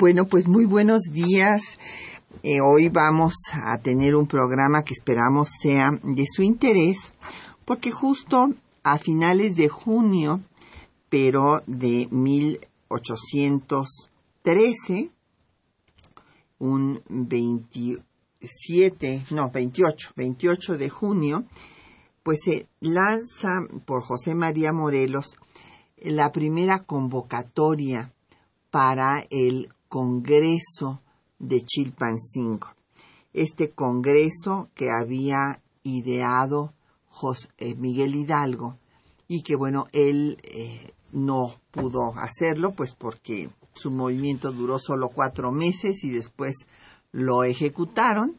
Bueno, pues muy buenos días. Eh, hoy vamos a tener un programa que esperamos sea de su interés, porque justo a finales de junio, pero de 1813, un 27, no, 28, 28 de junio, pues se lanza por José María Morelos la primera convocatoria para el Congreso de Chilpancingo. Este Congreso que había ideado José, eh, Miguel Hidalgo y que bueno, él eh, no pudo hacerlo pues porque su movimiento duró solo cuatro meses y después lo ejecutaron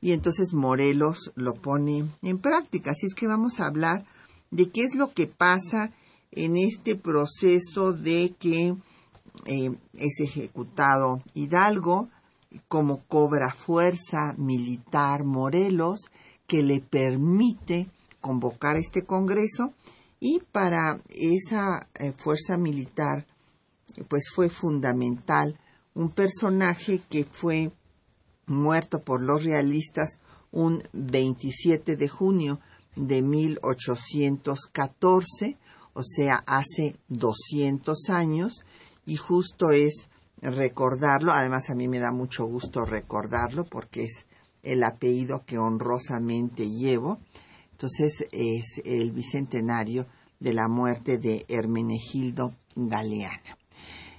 y entonces Morelos lo pone en práctica. Así es que vamos a hablar de qué es lo que pasa en este proceso de que eh, es ejecutado Hidalgo, como cobra fuerza militar Morelos, que le permite convocar este Congreso y para esa eh, fuerza militar pues fue fundamental un personaje que fue muerto por los realistas un 27 de junio de 1814, o sea, hace 200 años, y justo es recordarlo, además a mí me da mucho gusto recordarlo porque es el apellido que honrosamente llevo, entonces es el bicentenario de la muerte de Hermenegildo Galeana.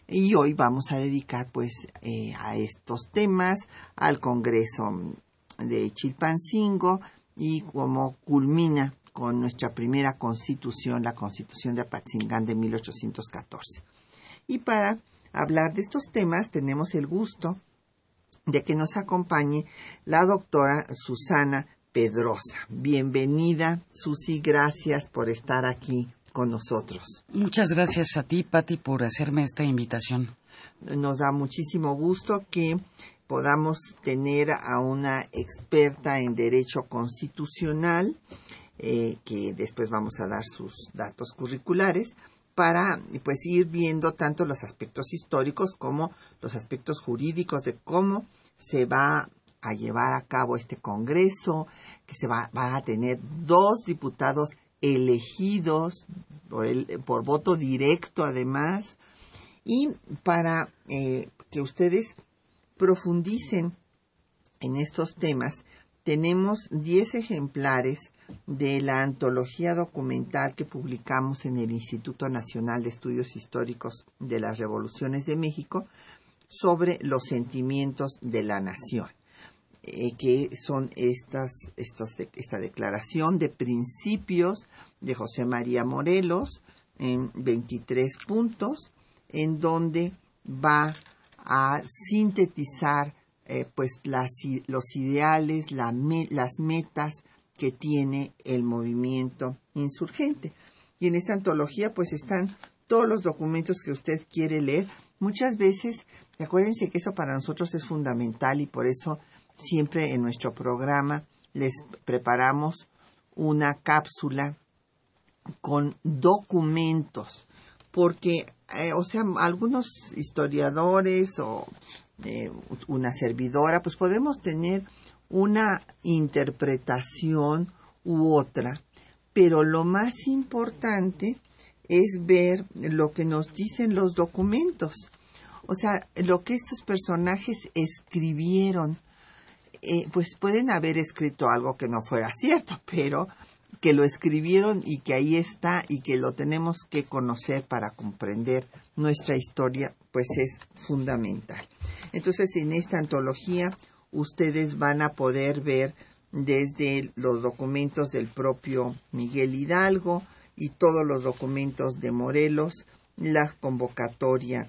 Y hoy vamos a dedicar pues eh, a estos temas, al Congreso de Chilpancingo y cómo culmina con nuestra primera constitución, la constitución de Apatzingán de 1814. Y para hablar de estos temas tenemos el gusto de que nos acompañe la doctora Susana Pedrosa. Bienvenida, Susi, gracias por estar aquí con nosotros. Muchas gracias a ti, Patti, por hacerme esta invitación. Nos da muchísimo gusto que podamos tener a una experta en derecho constitucional, eh, que después vamos a dar sus datos curriculares, para pues ir viendo tanto los aspectos históricos como los aspectos jurídicos de cómo se va a llevar a cabo este congreso, que se va, a tener dos diputados elegidos por, el, por voto directo además, y para eh, que ustedes profundicen en estos temas, tenemos 10 ejemplares de la antología documental que publicamos en el Instituto Nacional de Estudios Históricos de las Revoluciones de México sobre los sentimientos de la nación, eh, que son estas, esta declaración de principios de José María Morelos en 23 puntos, en donde va a sintetizar eh, pues las, los ideales, las metas, que tiene el movimiento insurgente. Y en esta antología pues están todos los documentos que usted quiere leer. Muchas veces, acuérdense que eso para nosotros es fundamental y por eso siempre en nuestro programa les preparamos una cápsula con documentos, porque, eh, o sea, algunos historiadores o eh, una servidora, pues podemos tener una interpretación u otra, pero lo más importante es ver lo que nos dicen los documentos, o sea, lo que estos personajes escribieron. Eh, pues pueden haber escrito algo que no fuera cierto, pero que lo escribieron y que ahí está y que lo tenemos que conocer para comprender nuestra historia, pues es fundamental. Entonces, en esta antología ustedes van a poder ver desde los documentos del propio Miguel Hidalgo y todos los documentos de Morelos, la convocatoria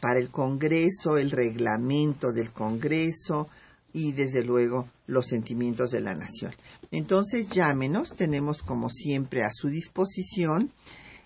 para el Congreso, el reglamento del Congreso y desde luego los sentimientos de la nación. Entonces llámenos, tenemos como siempre a su disposición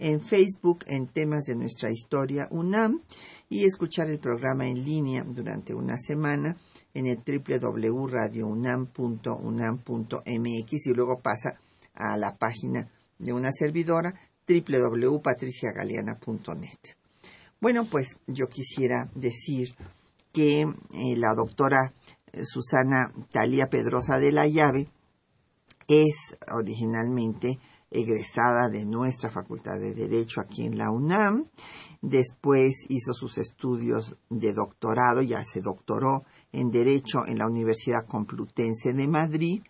en Facebook en temas de nuestra historia UNAM y escuchar el programa en línea durante una semana en el www.radiounam.unam.mx y luego pasa a la página de una servidora www.patriciagaleana.net. Bueno, pues yo quisiera decir que eh, la doctora eh, Susana Talía Pedrosa de la Llave es originalmente egresada de nuestra Facultad de Derecho aquí en la UNAM. Después hizo sus estudios de doctorado, ya se doctoró en Derecho en la Universidad Complutense de Madrid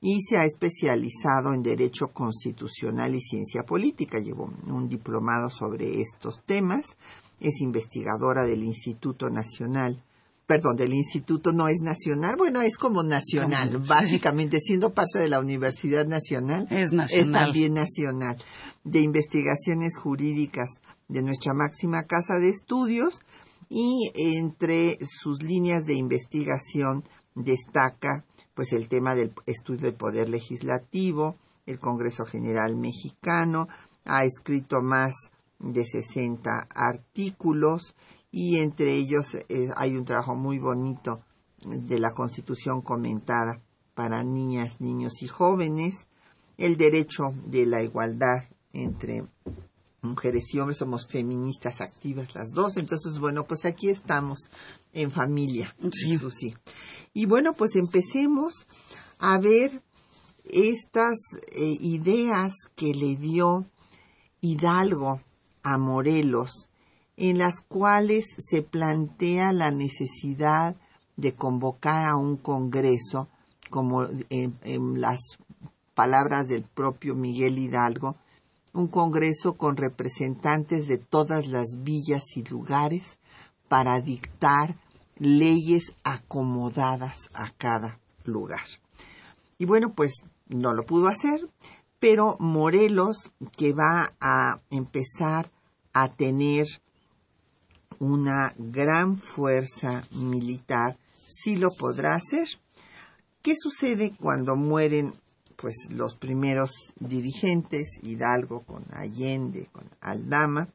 y se ha especializado en Derecho Constitucional y Ciencia Política. Llevó un diplomado sobre estos temas. Es investigadora del Instituto Nacional perdón, del instituto no es nacional, bueno, es como nacional, básicamente, siendo parte de la Universidad Nacional, es, nacional. es también nacional, de investigaciones jurídicas de nuestra máxima casa de estudios y entre sus líneas de investigación destaca pues el tema del estudio del poder legislativo, el Congreso General Mexicano, ha escrito más de 60 artículos y entre ellos eh, hay un trabajo muy bonito de la Constitución comentada para niñas, niños y jóvenes, el derecho de la igualdad entre mujeres y hombres, somos feministas activas las dos, entonces bueno, pues aquí estamos en familia, sí. sí. Y bueno, pues empecemos a ver estas eh, ideas que le dio Hidalgo a Morelos en las cuales se plantea la necesidad de convocar a un Congreso, como en, las palabras del propio Miguel Hidalgo, un Congreso con representantes de todas las villas y lugares para dictar leyes acomodadas a cada lugar. Y bueno, pues no lo pudo hacer, pero Morelos, que va a empezar a tener una gran fuerza militar, sí lo podrá hacer. ¿Qué sucede cuando mueren pues los primeros dirigentes, Hidalgo con Allende, con Aldama?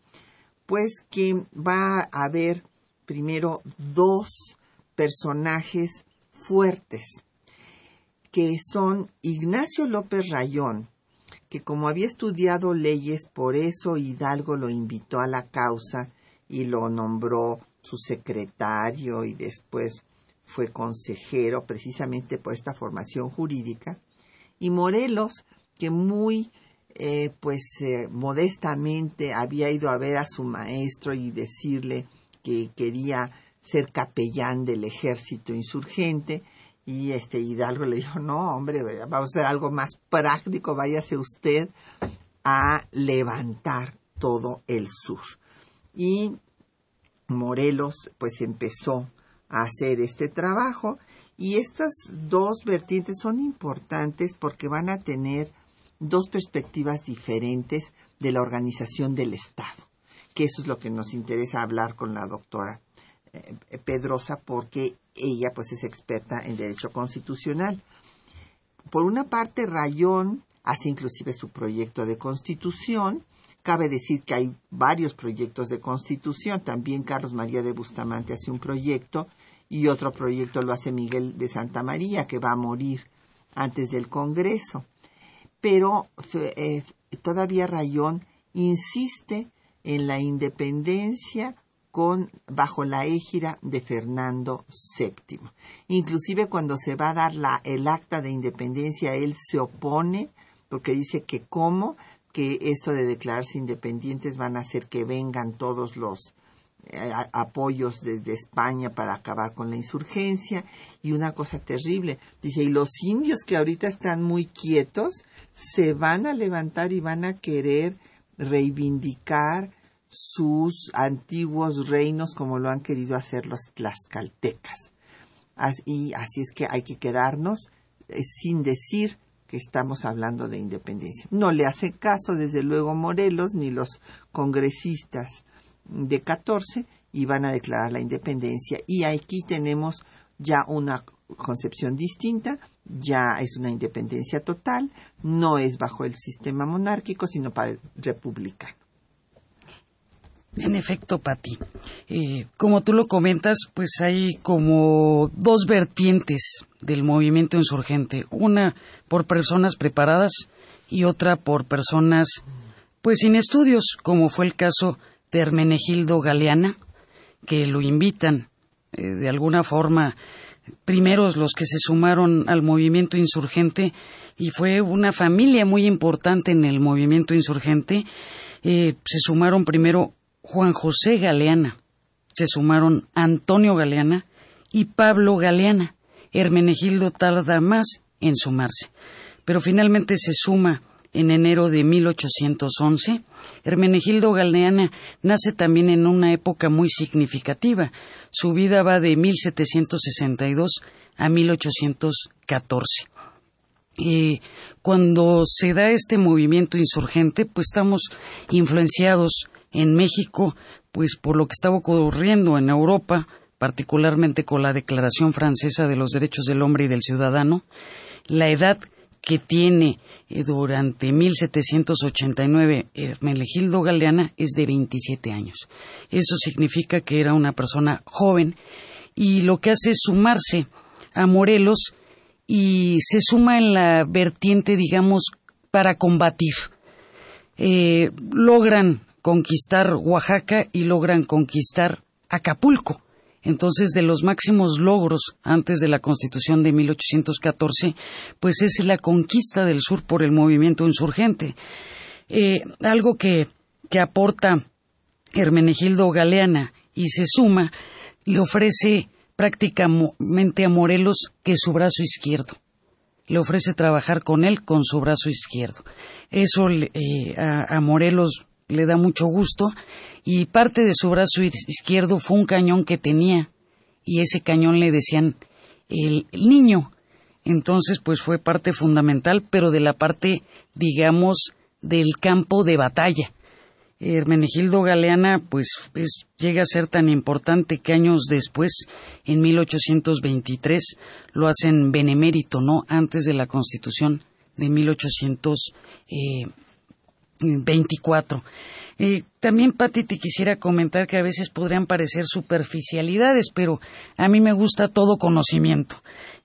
Pues que va a haber primero dos personajes fuertes, que son Ignacio López Rayón, que como había estudiado leyes, por eso Hidalgo lo invitó a la causa y lo nombró su secretario y después fue consejero precisamente por esta formación jurídica. Y Morelos, que muy eh, pues eh, modestamente había ido a ver a su maestro y decirle que quería ser capellán del ejército insurgente y este Hidalgo le dijo no hombre vamos a hacer algo más práctico váyase usted a levantar todo el sur y Morelos pues empezó a hacer este trabajo y estas dos vertientes son importantes porque van a tener dos perspectivas diferentes de la organización del Estado, que eso es lo que nos interesa hablar con la doctora eh, Pedrosa porque ella pues es experta en derecho constitucional. Por una parte, Rayón hace inclusive su proyecto de constitución Cabe decir que hay varios proyectos de constitución. También Carlos María de Bustamante hace un proyecto y otro proyecto lo hace Miguel de Santa María, que va a morir antes del Congreso. Pero eh, todavía Rayón insiste en la independencia con bajo la égira de Fernando VII. Inclusive cuando se va a dar la, el acta de independencia, él se opone porque dice que cómo que esto de declararse independientes van a hacer que vengan todos los eh, apoyos desde España para acabar con la insurgencia y una cosa terrible. Dice y los indios que ahorita están muy quietos se van a levantar y van a querer reivindicar sus antiguos reinos como lo han querido hacer los tlaxcaltecas y así es que hay que quedarnos eh, sin decir que estamos hablando de independencia. No le hace caso, desde luego, Morelos ni los congresistas de 14 y van a declarar la independencia. Y aquí tenemos ya una concepción distinta, ya es una independencia total, no es bajo el sistema monárquico, sino para el republicano. En efecto, Pati. Eh, como tú lo comentas, pues hay como dos vertientes del movimiento insurgente. Una por personas preparadas y otra por personas, pues sin estudios, como fue el caso de Hermenegildo Galeana, que lo invitan eh, de alguna forma primeros los que se sumaron al movimiento insurgente y fue una familia muy importante en el movimiento insurgente. Eh, se sumaron primero Juan José Galeana, se sumaron Antonio Galeana y Pablo Galeana. Hermenegildo tarda más en sumarse, pero finalmente se suma en enero de 1811. Hermenegildo Galeana nace también en una época muy significativa. Su vida va de 1762 a 1814. Y cuando se da este movimiento insurgente, pues estamos influenciados en México, pues por lo que estaba ocurriendo en Europa, particularmente con la Declaración Francesa de los Derechos del Hombre y del Ciudadano, la edad que tiene eh, durante 1789 Hermenegildo Galeana es de 27 años. Eso significa que era una persona joven y lo que hace es sumarse a Morelos y se suma en la vertiente, digamos, para combatir. Eh, logran conquistar Oaxaca y logran conquistar Acapulco. Entonces, de los máximos logros antes de la Constitución de 1814, pues es la conquista del sur por el movimiento insurgente. Eh, algo que, que aporta Hermenegildo Galeana y se suma, le ofrece prácticamente a Morelos que su brazo izquierdo. Le ofrece trabajar con él con su brazo izquierdo. Eso eh, a Morelos le da mucho gusto y parte de su brazo izquierdo fue un cañón que tenía y ese cañón le decían el, niño. Entonces, pues fue parte fundamental, pero de la parte, digamos, del campo de batalla. Hermenegildo Galeana, pues, llega a ser tan importante que años después, en 1823, lo hacen benemérito, ¿no? Antes de la Constitución de 1824. Eh, también, Pati, te quisiera comentar que a veces podrían parecer superficialidades, pero a mí me gusta todo conocimiento.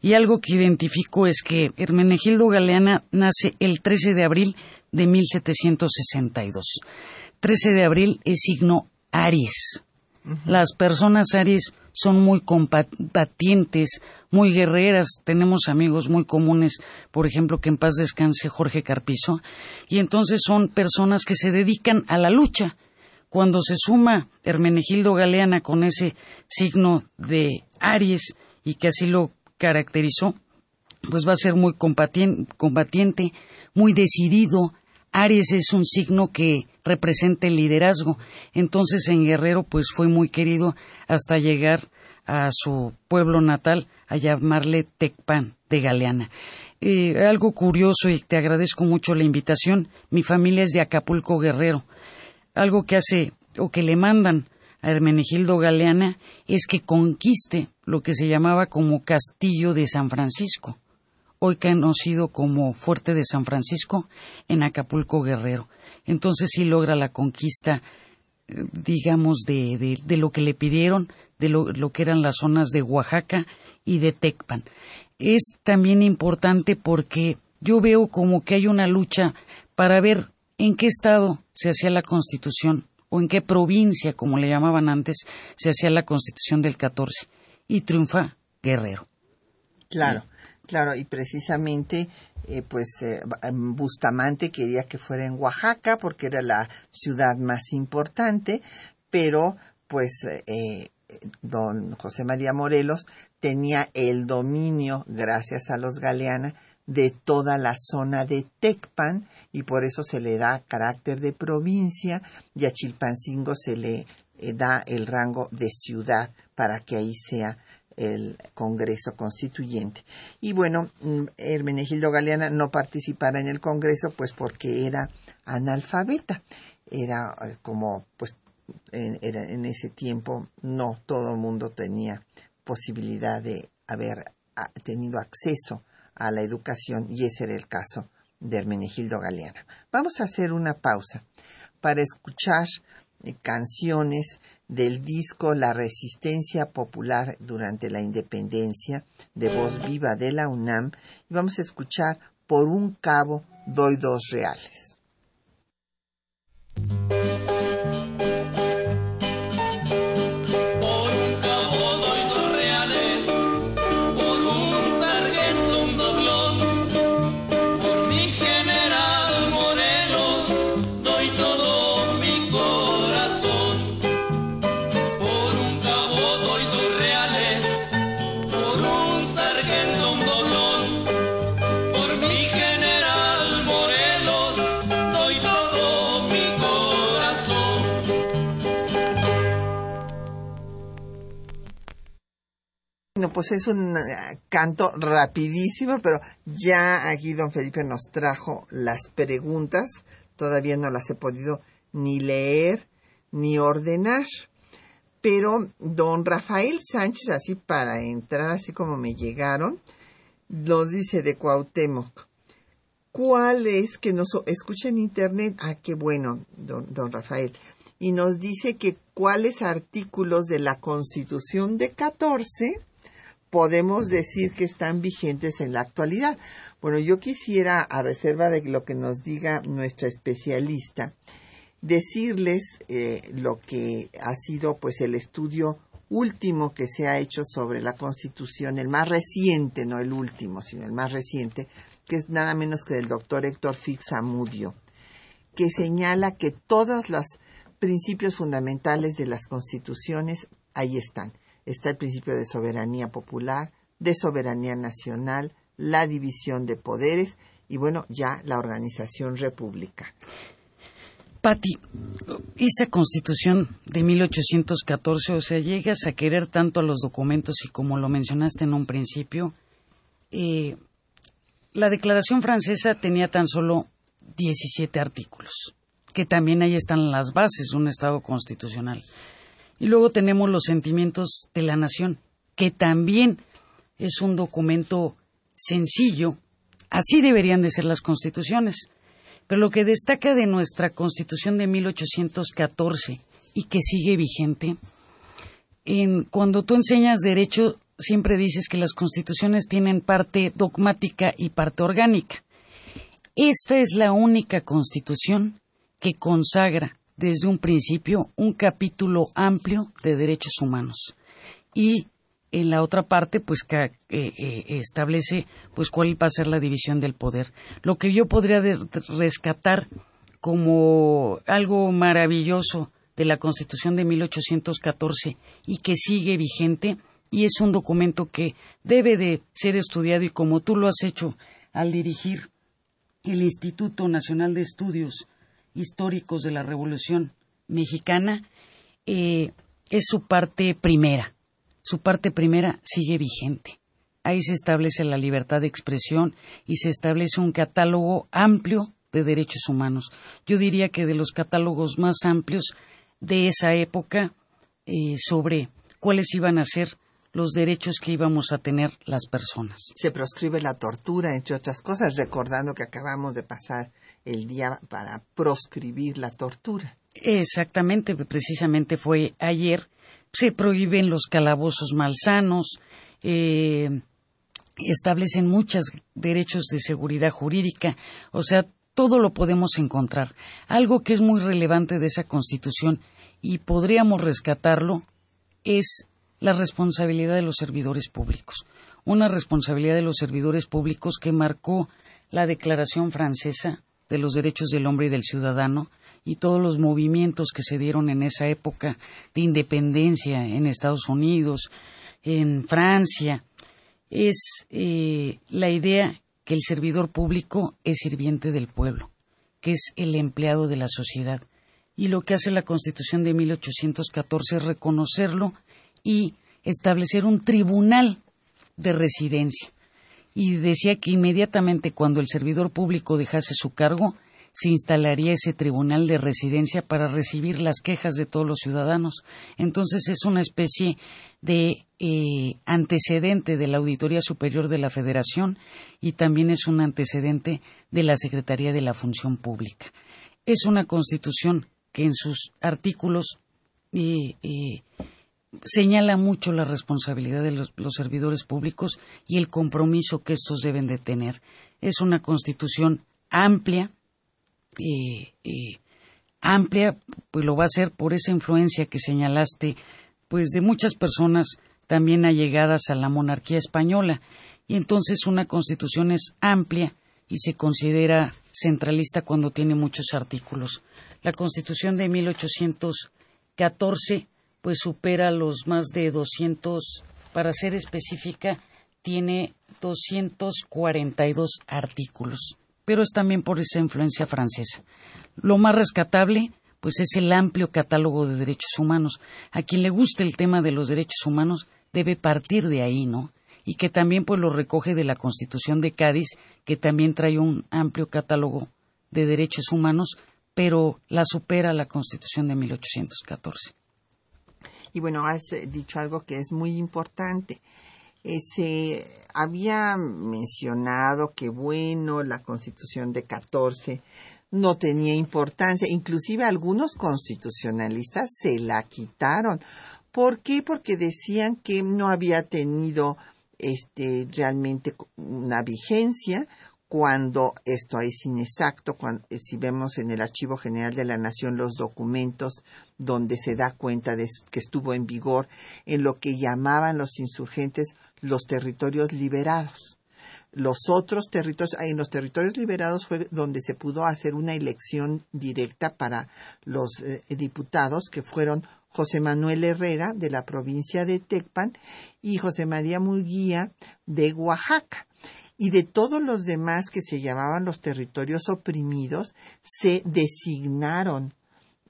Y algo que identifico es que Hermenegildo Galeana nace el 13 de abril de 1762. 13 de abril es signo Aries. Las personas Aries son muy combatientes, muy guerreras. Tenemos amigos muy comunes, por ejemplo, que en paz descanse Jorge Carpizo, y entonces son personas que se dedican a la lucha. Cuando se suma Hermenegildo Galeana con ese signo de Aries y que así lo caracterizó, pues va a ser muy combatiente, muy decidido. Aries es un signo que representa el liderazgo. Entonces en Guerrero pues fue muy querido hasta llegar a su pueblo natal a llamarle Tecpan de Galeana. Eh, algo curioso y te agradezco mucho la invitación. Mi familia es de Acapulco Guerrero. Algo que hace o que le mandan a Hermenegildo Galeana es que conquiste lo que se llamaba como Castillo de San Francisco, hoy conocido como Fuerte de San Francisco en Acapulco Guerrero. Entonces sí logra la conquista, digamos, de, de, lo que le pidieron, de lo, lo, que eran las zonas de Oaxaca y de Tecpan. Es también importante porque yo veo como que hay una lucha para ver en qué estado se hacía la Constitución o en qué provincia, como le llamaban antes, se hacía la constitución del 14. Y triunfa Guerrero. Claro, claro, y precisamente eh, pues eh, Bustamante quería que fuera en Oaxaca porque era la ciudad más importante, pero pues eh, don José María Morelos tenía el dominio, gracias a los Galeana, de toda la zona de Tecpan y por eso se le da carácter de provincia y a Chilpancingo se le da el rango de ciudad para que ahí sea el Congreso Constituyente. Y bueno, mm, Hermenegildo Galeana no participara en el Congreso pues porque era analfabeta. Era eh, como pues en, era, en ese tiempo no todo el mundo tenía posibilidad de haber tenido acceso a la educación y ese era el caso de Hermenegildo Galeana. Vamos a hacer una pausa para escuchar eh, canciones del disco La Resistencia Popular durante la Independencia de Voz Viva de la UNAM y vamos a escuchar Por un cabo doy dos reales. Pues es un eh, canto rapidísimo, pero ya aquí don Felipe nos trajo las preguntas. Todavía no las he podido ni leer ni ordenar. Pero don Rafael Sánchez, así para entrar, así como me llegaron, nos dice de Cuauhtémoc. ¿Cuál es que nos escucha en internet? Ah, qué bueno, don, don Rafael. Y nos dice que cuáles artículos de la Constitución de 14 podemos decir que están vigentes en la actualidad. Bueno, yo quisiera, a reserva de lo que nos diga nuestra especialista, decirles eh, lo que ha sido pues el estudio último que se ha hecho sobre la Constitución, el más reciente, no el último, sino el más reciente, que es nada menos que del doctor Héctor Fixamudio, que señala que todos los principios fundamentales de las constituciones ahí están está el principio de soberanía popular, de soberanía nacional, la división de poderes y bueno, ya la organización república. Patti, esa constitución de 1814, o sea, llegas a querer tanto a los documentos y como lo mencionaste en un principio, eh, la declaración francesa tenía tan solo 17 artículos, que también ahí están las bases de un Estado constitucional. Y luego tenemos los sentimientos de la nación, que también es un documento sencillo. Así deberían de ser las constituciones. Pero lo que destaca de nuestra constitución de 1814 y que sigue vigente, en, cuando tú enseñas derecho, siempre dices que las constituciones tienen parte dogmática y parte orgánica. Esta es la única constitución que consagra desde un principio un capítulo amplio de derechos humanos. Y en la otra parte pues que, eh, eh, establece pues cuál va a ser la división del poder. Lo que yo podría rescatar como algo maravilloso de la Constitución de 1814 y que sigue vigente y es un documento que debe de ser estudiado y como tú lo has hecho al dirigir el Instituto Nacional de Estudios históricos de la Revolución Mexicana, eh, es su parte primera. Su parte primera sigue vigente. Ahí se establece la libertad de expresión y se establece un catálogo amplio de derechos humanos. Yo diría que de los catálogos más amplios de esa época eh, sobre cuáles iban a ser los derechos que íbamos a tener las personas. Se proscribe la tortura, entre otras cosas, recordando que acabamos de pasar el día para proscribir la tortura. Exactamente, precisamente fue ayer. Se prohíben los calabozos malsanos, eh, establecen muchos derechos de seguridad jurídica, o sea, todo lo podemos encontrar. Algo que es muy relevante de esa Constitución y podríamos rescatarlo es la responsabilidad de los servidores públicos. Una responsabilidad de los servidores públicos que marcó la Declaración Francesa de los Derechos del Hombre y del Ciudadano y todos los movimientos que se dieron en esa época de independencia en Estados Unidos, en Francia, es eh, la idea que el servidor público es sirviente del pueblo, que es el empleado de la sociedad. Y lo que hace la Constitución de 1814 es reconocerlo y establecer un tribunal de residencia. Y decía que inmediatamente cuando el servidor público dejase su cargo, se instalaría ese tribunal de residencia para recibir las quejas de todos los ciudadanos. Entonces es una especie de eh, antecedente de la Auditoría Superior de la Federación y también es un antecedente de la Secretaría de la Función Pública. Es una constitución que en sus artículos eh, eh, señala mucho la responsabilidad de los, servidores públicos y el compromiso que estos deben de tener. Es una constitución amplia, eh, eh, amplia, pues lo va a ser por esa influencia que señalaste, pues de muchas personas también allegadas a la monarquía española. Y entonces una constitución es amplia y se considera centralista cuando tiene muchos artículos. La constitución de 1814 pues supera los más de 200, para ser específica, tiene 242 artículos pero es también por esa influencia francesa. Lo más rescatable, pues es el amplio catálogo de derechos humanos. A quien le guste el tema de los derechos humanos debe partir de ahí, ¿no? Y que también pues lo recoge de la Constitución de Cádiz, que también trae un amplio catálogo de derechos humanos, pero la supera la Constitución de 1814. Y bueno, has dicho algo que es muy importante. se había mencionado que, bueno, la constitución de 14 no tenía importancia. Inclusive algunos constitucionalistas se la quitaron. ¿Por qué? Porque decían que no había tenido este, realmente una vigencia cuando esto es inexacto, eh, si vemos en el Archivo General de la Nación los documentos donde se da cuenta de que estuvo en vigor en lo que llamaban los insurgentes los territorios liberados. Los otros territorios, en los territorios liberados fue donde se pudo hacer una elección directa para los eh, diputados que fueron José Manuel Herrera de la provincia de Tecpan y José María Murguía de Oaxaca y de todos los demás que se llamaban los territorios oprimidos, se designaron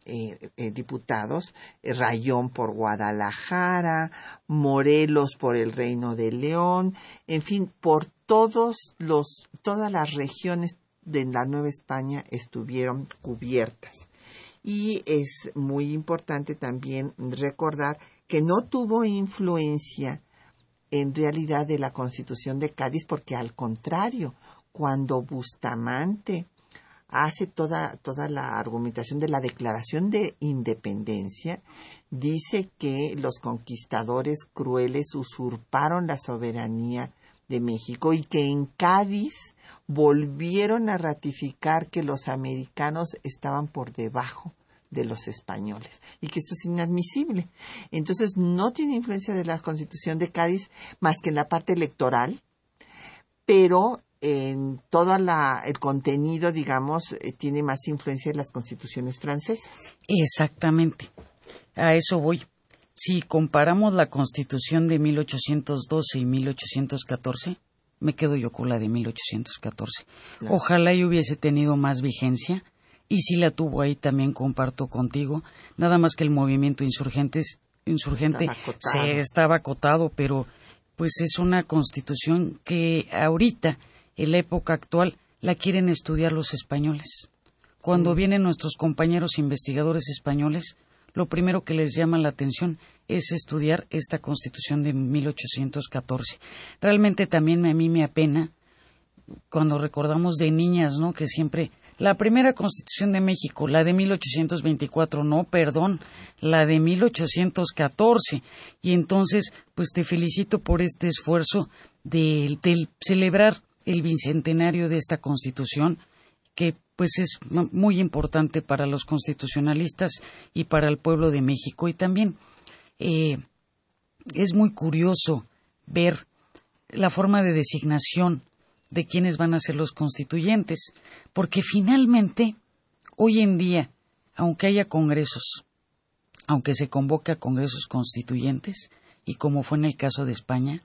eh, eh, diputados, eh, Rayón por Guadalajara, Morelos por el Reino de León, en fin, por todos los, todas las regiones de la Nueva España estuvieron cubiertas. Y es muy importante también recordar que no tuvo influencia en realidad de la Constitución de Cádiz, porque al contrario, cuando Bustamante hace toda, toda la argumentación de la Declaración de Independencia, dice que los conquistadores crueles usurparon la soberanía de México y que en Cádiz volvieron a ratificar que los americanos estaban por debajo de los españoles y que esto es inadmisible. Entonces no tiene influencia de la Constitución de Cádiz más que en la parte electoral, pero en todo el contenido, digamos, eh, tiene más influencia en las constituciones francesas. Exactamente. A eso voy. Si comparamos la constitución de 1812 y 1814, me quedo yo con la de 1814. Ojalá y hubiese tenido más vigencia y si la tuvo ahí también comparto contigo, nada más que el movimiento insurgentes, insurgente se estaba acotado, pero pues es una constitución que ahorita, en la época actual, la quieren estudiar los españoles. Cuando vienen nuestros compañeros investigadores españoles, lo primero que les llama la atención es estudiar esta constitución de 1814. Realmente también a mí me apena cuando recordamos de niñas, ¿no? Que siempre la primera Constitución de México, la de 1824, no, perdón, la de 1814. Y entonces, pues te felicito por este esfuerzo de, celebrar el bicentenario de esta Constitución que pues es muy importante para los constitucionalistas y para el pueblo de México. Y también eh, es muy curioso ver la forma de designación de quienes van a ser los constituyentes, porque finalmente, hoy en día, aunque haya congresos, aunque se convoque a congresos constituyentes, y como fue en el caso de España,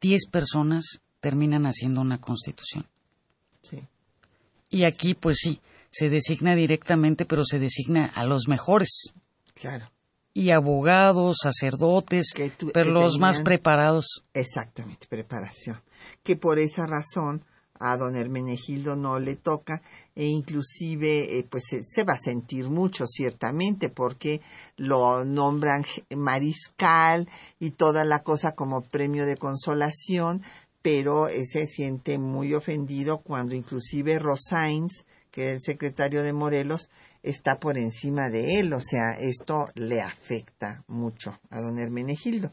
diez personas terminan haciendo una constitución. Sí. Y aquí, pues sí, se designa directamente, pero se designa a los mejores. Claro. Y abogados, sacerdotes, pero los más preparados. Exactamente, preparación. Que por esa razón a don Hermenegildo no le toca e inclusive eh, pues se, va a sentir mucho ciertamente porque lo nombran mariscal y toda la cosa como premio de consolación pero eh, se siente muy ofendido cuando inclusive Rosains que es el secretario de Morelos está por encima de él, o sea, esto le afecta mucho a don Hermenegildo.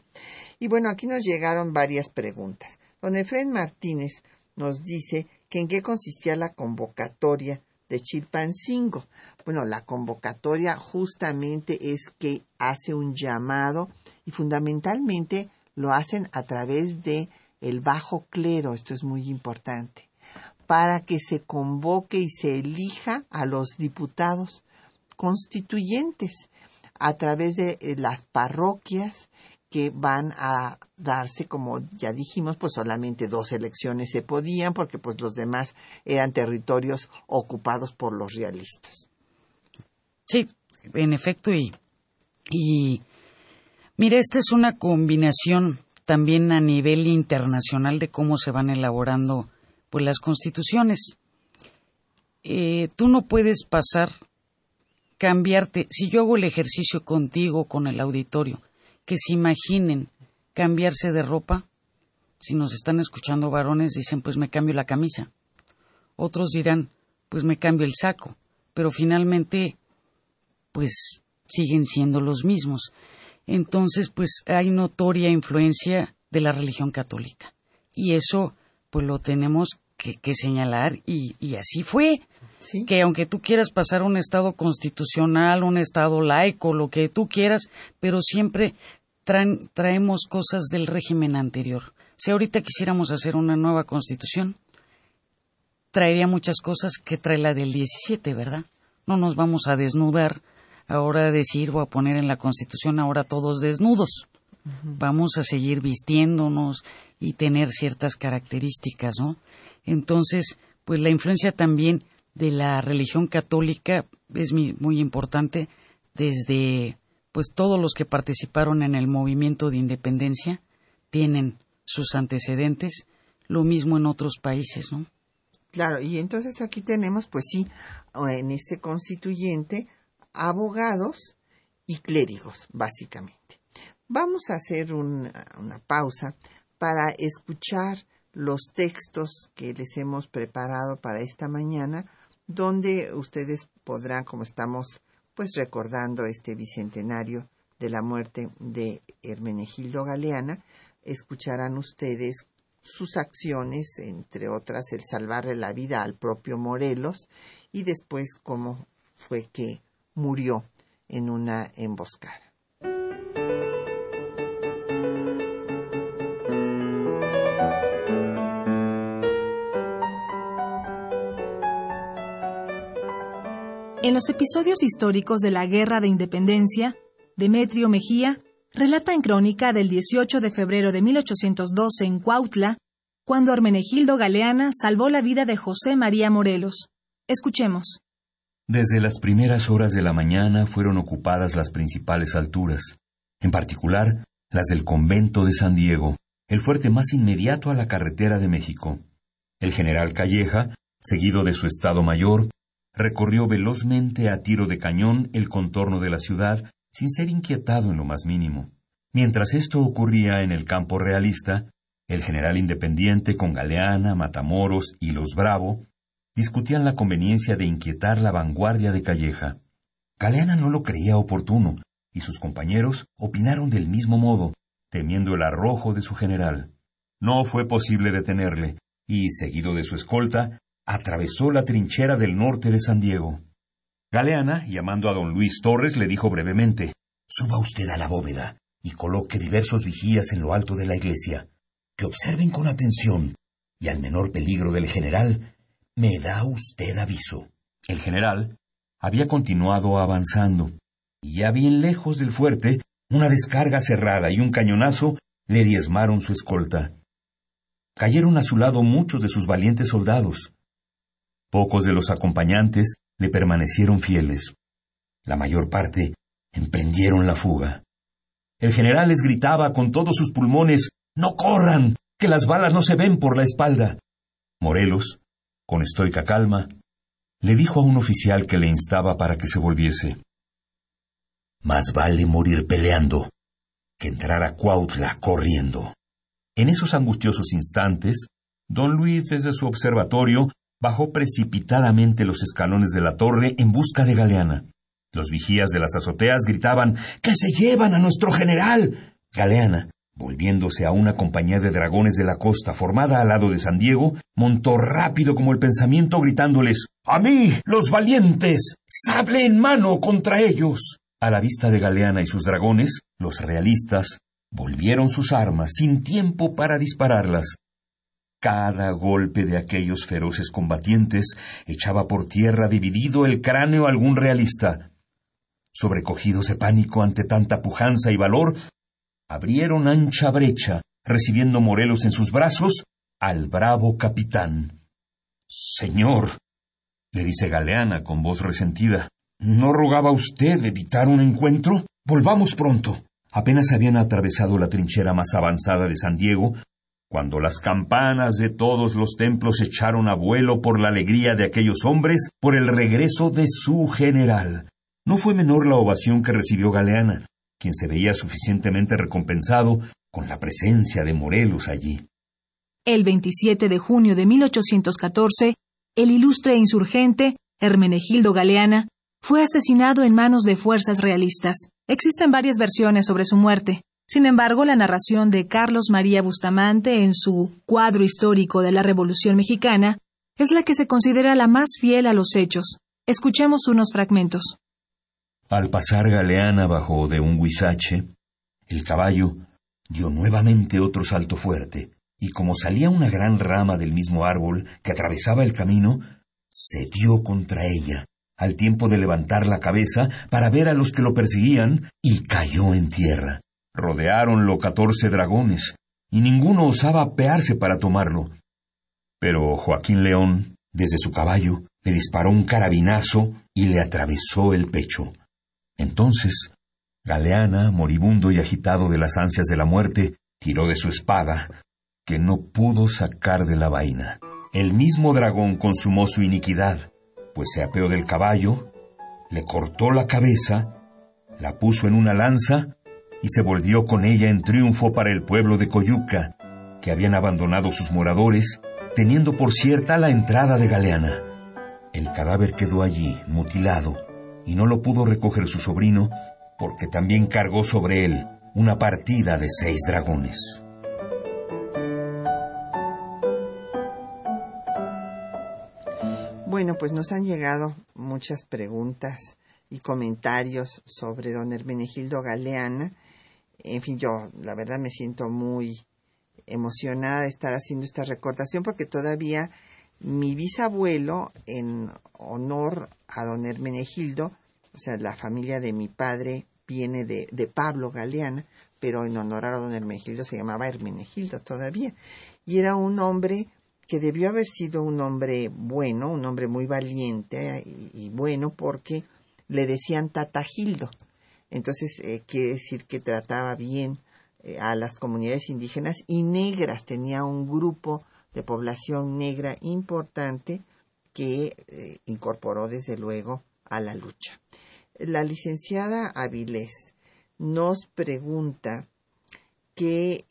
Y bueno, aquí nos llegaron varias preguntas. Don Efraín Martínez nos dice que en qué consistía la convocatoria de Chilpancingo. Bueno, la convocatoria justamente es que hace un llamado y fundamentalmente lo hacen a través de el bajo clero, esto es muy importante, para que se convoque y se elija a los diputados constituyentes a través de eh, las parroquias que van a darse, como ya dijimos, pues solamente dos elecciones se podían, porque pues los demás eran territorios ocupados por los realistas. Sí, en efecto, y, y mira, esta es una combinación también a nivel internacional de cómo se van elaborando pues las constituciones. Eh, tú no puedes pasar, cambiarte, si yo hago el ejercicio contigo, con el auditorio, que se imaginen cambiarse de ropa. Si nos están escuchando varones, dicen, pues me cambio la camisa. Otros dirán, pues me cambio el saco. Pero finalmente, pues siguen siendo los mismos. Entonces, pues hay notoria influencia de la religión católica. Y eso, pues lo tenemos que, señalar y, y, así fue. Que aunque tú quieras pasar un estado constitucional, un estado laico, lo que tú quieras, pero siempre traemos cosas del régimen anterior. Si ahorita quisiéramos hacer una nueva constitución, traería muchas cosas que trae la del 17, ¿verdad? No nos vamos a desnudar ahora a decir o a poner en la constitución ahora todos desnudos. Vamos a seguir vistiéndonos y tener ciertas características, ¿no? Entonces, pues la influencia también de la religión católica es muy importante desde pues todos los que participaron en el movimiento de independencia tienen sus antecedentes, lo mismo en otros países, ¿no? Claro, y entonces aquí tenemos, pues sí, en este constituyente, abogados y clérigos, básicamente. Vamos a hacer una pausa para escuchar los textos que les hemos preparado para esta mañana, donde ustedes podrán, como estamos pues recordando este bicentenario de la muerte de Hermenegildo Galeana, escucharán ustedes sus acciones, entre otras el salvarle la vida al propio Morelos y después cómo fue que murió en una emboscada. En los episodios históricos de la Guerra de Independencia, Demetrio Mejía relata en crónica del 18 de febrero de 1812 en Cuautla, cuando Hermenegildo Galeana salvó la vida de José María Morelos. Escuchemos. Desde las primeras horas de la mañana fueron ocupadas las principales alturas, en particular las del convento de San Diego, el fuerte más inmediato a la carretera de México. El general Calleja, seguido de su Estado Mayor, recorrió velozmente a tiro de cañón el contorno de la ciudad sin ser inquietado en lo más mínimo. Mientras esto ocurría en el campo realista, el general independiente con Galeana, Matamoros y los Bravo discutían la conveniencia de inquietar la vanguardia de Calleja. Galeana no lo creía oportuno, y sus compañeros opinaron del mismo modo, temiendo el arrojo de su general. No fue posible detenerle, y, seguido de su escolta, atravesó la trinchera del norte de San Diego. Galeana, llamando a don Luis Torres, le dijo brevemente Suba usted a la bóveda y coloque diversos vigías en lo alto de la iglesia, que observen con atención, y al menor peligro del general, me da usted aviso. El general había continuado avanzando, y ya bien lejos del fuerte, una descarga cerrada y un cañonazo le diezmaron su escolta. Cayeron a su lado muchos de sus valientes soldados. Pocos de los acompañantes le permanecieron fieles. La mayor parte emprendieron la fuga. El general les gritaba con todos sus pulmones No corran, que las balas no se ven por la espalda. Morelos, con estoica calma, le dijo a un oficial que le instaba para que se volviese. Más vale morir peleando que entrar a Cuautla corriendo. En esos angustiosos instantes, don Luis desde su observatorio bajó precipitadamente los escalones de la torre en busca de Galeana. Los vigías de las azoteas gritaban ¡Que se llevan a nuestro general! Galeana, volviéndose a una compañía de dragones de la costa formada al lado de San Diego, montó rápido como el pensamiento gritándoles ¡A mí, los valientes! ¡Sable en mano contra ellos! A la vista de Galeana y sus dragones, los realistas volvieron sus armas sin tiempo para dispararlas. Cada golpe de aquellos feroces combatientes echaba por tierra dividido el cráneo a algún realista. Sobrecogidos de pánico ante tanta pujanza y valor, abrieron ancha brecha, recibiendo Morelos en sus brazos al bravo capitán. Señor, le dice Galeana con voz resentida, ¿no rogaba usted evitar un encuentro? Volvamos pronto. Apenas habían atravesado la trinchera más avanzada de San Diego, cuando las campanas de todos los templos echaron a vuelo por la alegría de aquellos hombres por el regreso de su general. No fue menor la ovación que recibió Galeana, quien se veía suficientemente recompensado con la presencia de Morelos allí. El 27 de junio de 1814, el ilustre insurgente, Hermenegildo Galeana, fue asesinado en manos de fuerzas realistas. Existen varias versiones sobre su muerte. Sin embargo, la narración de Carlos María Bustamante en su Cuadro histórico de la Revolución Mexicana es la que se considera la más fiel a los hechos. Escuchemos unos fragmentos. Al pasar Galeana bajo de un huizache, el caballo dio nuevamente otro salto fuerte, y como salía una gran rama del mismo árbol que atravesaba el camino, se dio contra ella, al tiempo de levantar la cabeza para ver a los que lo perseguían, y cayó en tierra. Rodeáronlo catorce dragones, y ninguno osaba apearse para tomarlo. Pero Joaquín León, desde su caballo, le disparó un carabinazo y le atravesó el pecho. Entonces, Galeana, moribundo y agitado de las ansias de la muerte, tiró de su espada, que no pudo sacar de la vaina. El mismo dragón consumó su iniquidad, pues se apeó del caballo, le cortó la cabeza, la puso en una lanza y se volvió con ella en triunfo para el pueblo de Coyuca, que habían abandonado sus moradores, teniendo por cierta la entrada de Galeana. El cadáver quedó allí, mutilado, y no lo pudo recoger su sobrino porque también cargó sobre él una partida de seis dragones. Bueno, pues nos han llegado muchas preguntas y comentarios sobre don Hermenegildo Galeana. En fin, yo la verdad me siento muy emocionada de estar haciendo esta recordación porque todavía mi bisabuelo, en honor a don Hermenegildo, o sea, la familia de mi padre viene de, de Pablo Galeana, pero en honor a don Hermenegildo se llamaba Hermenegildo todavía. Y era un hombre que debió haber sido un hombre bueno, un hombre muy valiente y, bueno porque le decían Tatagildo. Entonces eh, quiere decir que trataba bien eh, a las comunidades indígenas y negras. Tenía un grupo de población negra importante que eh, incorporó desde luego a la lucha. La licenciada Avilés nos pregunta que,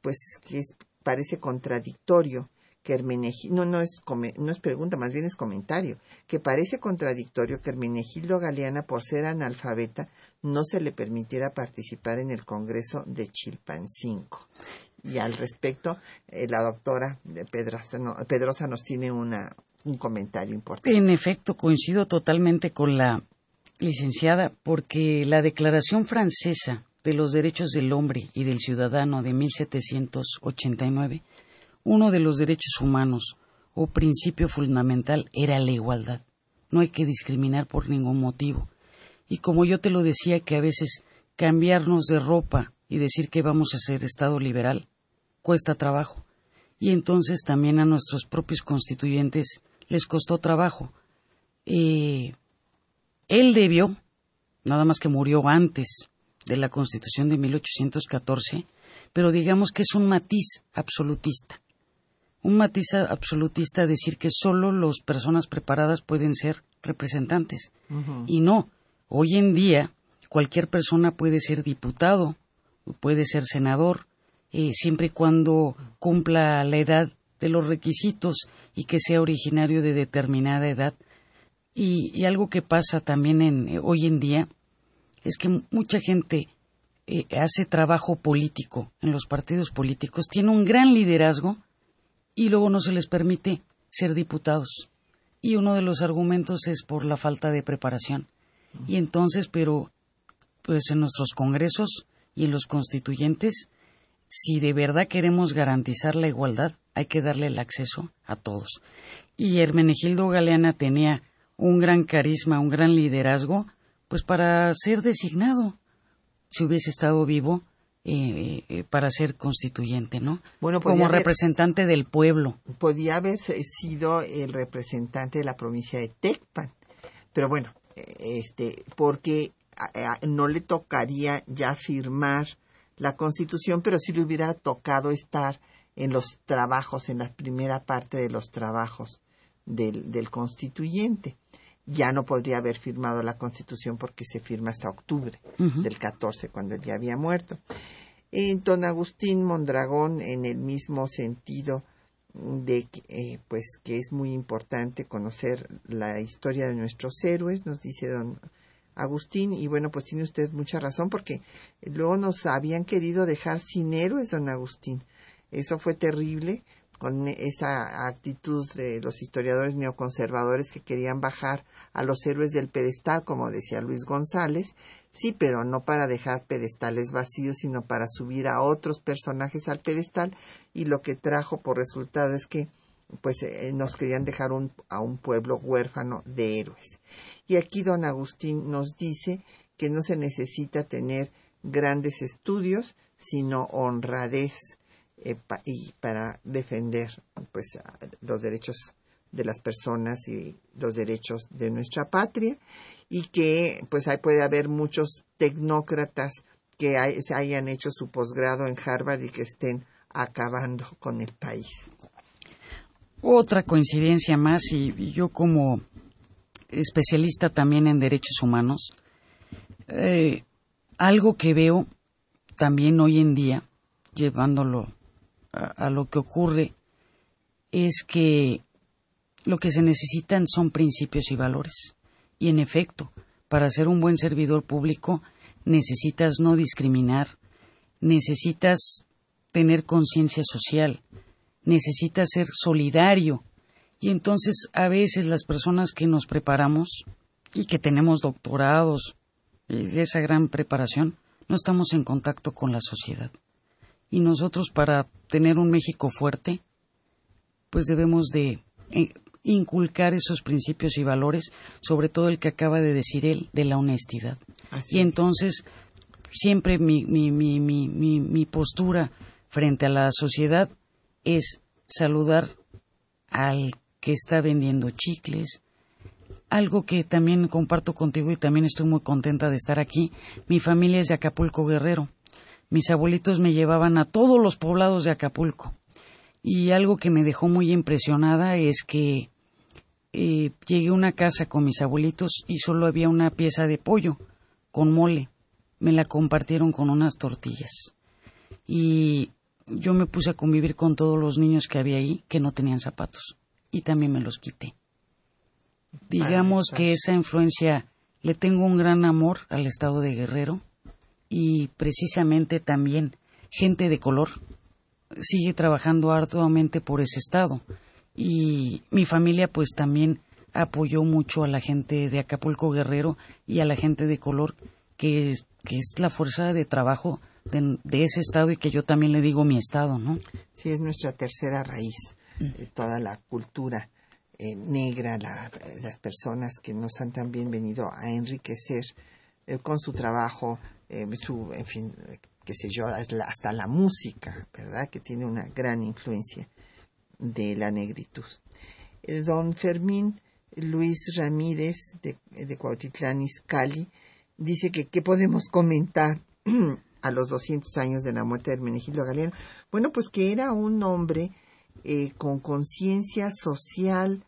pues, que parece contradictorio que Hermenegildo, no, no es, no es pregunta, más bien es comentario, que parece contradictorio que Hermenegildo Galeana, por ser analfabeta, no se le permitiera participar en el Congreso de Chilpancingo. Y al respecto, eh, la doctora Pedrosa, Pedrosa nos tiene una un comentario importante. En efecto, coincido totalmente con la licenciada, porque la Declaración Francesa de los Derechos del Hombre y del Ciudadano de 1789, uno de los derechos humanos o principio fundamental era la igualdad. No hay que discriminar por ningún motivo. Y como yo te lo decía, que a veces cambiarnos de ropa y decir que vamos a ser Estado liberal cuesta trabajo. Y entonces también a nuestros propios constituyentes les costó trabajo. Eh, él debió, nada más que murió antes de la Constitución de 1814, pero digamos que es un matiz absolutista. Un matiz absolutista decir que solo las personas preparadas pueden ser representantes. Y no, hoy en día cualquier persona puede ser diputado, puede ser senador, eh, siempre y cuando cumpla la edad de los requisitos y que sea originario de determinada edad. Y, algo que pasa también en, eh, hoy en día es que mucha gente eh, hace trabajo político en los partidos políticos, tiene un gran liderazgo y luego no se les permite ser diputados. Y uno de los argumentos es por la falta de preparación. Y entonces, pero, pues en nuestros congresos y en los constituyentes, si de verdad queremos garantizar la igualdad, hay que darle el acceso a todos. Y Hermenegildo Galeana tenía un gran carisma, un gran liderazgo, pues para ser designado, si hubiese estado vivo, eh, eh, para ser constituyente, ¿no? Bueno, como representante del pueblo. Podía haber sido el representante de la provincia de Tecpan, pero bueno, este, porque no le tocaría ya firmar la Constitución, pero sí le hubiera tocado estar en los trabajos, en la primera parte de los trabajos del, constituyente. Ya no podría haber firmado la Constitución porque se firma hasta octubre del 14, cuando ya había muerto. En don Agustín Mondragón, en el mismo sentido de que, eh, pues que es muy importante conocer la historia de nuestros héroes, nos dice don Agustín, y bueno, pues tiene usted mucha razón, porque luego nos habían querido dejar sin héroes, don Agustín. Eso fue terrible con esa actitud de los historiadores neoconservadores que querían bajar a los héroes del pedestal, como decía Luis González, sí, pero no para dejar pedestales vacíos, sino para subir a otros personajes al pedestal, y lo que trajo por resultado es que pues eh, nos querían dejar a un pueblo huérfano de héroes. Y aquí don Agustín nos dice que no se necesita tener grandes estudios, sino honradez eh, y para defender pues los derechos de las personas y los derechos de nuestra patria y que pues ahí puede haber muchos tecnócratas que se hayan hecho su posgrado en Harvard y que estén acabando con el país. Otra coincidencia más, y, yo como especialista también en derechos humanos, eh, algo que veo también hoy en día, llevándolo a, lo que ocurre, es que lo que se necesitan son principios y valores. Y en efecto, para ser un buen servidor público necesitas no discriminar, necesitas tener conciencia social, necesita ser solidario. Y entonces a veces las personas que nos preparamos y que tenemos doctorados y esa gran preparación, no estamos en contacto con la sociedad. Y nosotros para tener un México fuerte, pues debemos de eh, inculcar esos principios y valores, sobre todo el que acaba de decir él, de la honestidad. y entonces, siempre mi, mi, mi, mi, postura frente a la sociedad es saludar al que está vendiendo chicles. Algo que también comparto contigo y también estoy muy contenta de estar aquí. Mi familia es de Acapulco Guerrero. Mis abuelitos me llevaban a todos los poblados de Acapulco. Y algo que me dejó muy impresionada es que eh, llegué a una casa con mis abuelitos y solo había una pieza de pollo con mole. Me la compartieron con unas tortillas. Y yo me puse a convivir con todos los niños que había ahí que no tenían zapatos y también me los quité. Digamos que esa influencia le tengo un gran amor al estado de Guerrero y precisamente también gente de color sigue trabajando arduamente por ese estado y mi familia pues también apoyó mucho a la gente de Acapulco Guerrero y a la gente de color que, es, que es la fuerza de trabajo de, ese estado y que yo también le digo mi estado, ¿no? Sí, es nuestra tercera raíz, de toda la cultura eh, negra, las personas que nos han también venido a enriquecer eh, con su trabajo, eh, su, en fin, qué sé yo, hasta la música, ¿verdad? Que tiene una gran influencia de la negritud. don Fermín Luis Ramírez de, de Cuautitlán Izcalli dice que qué podemos comentar a los 200 años de la muerte de Hermenegildo Galeano. Bueno, pues que era un hombre eh, con conciencia social.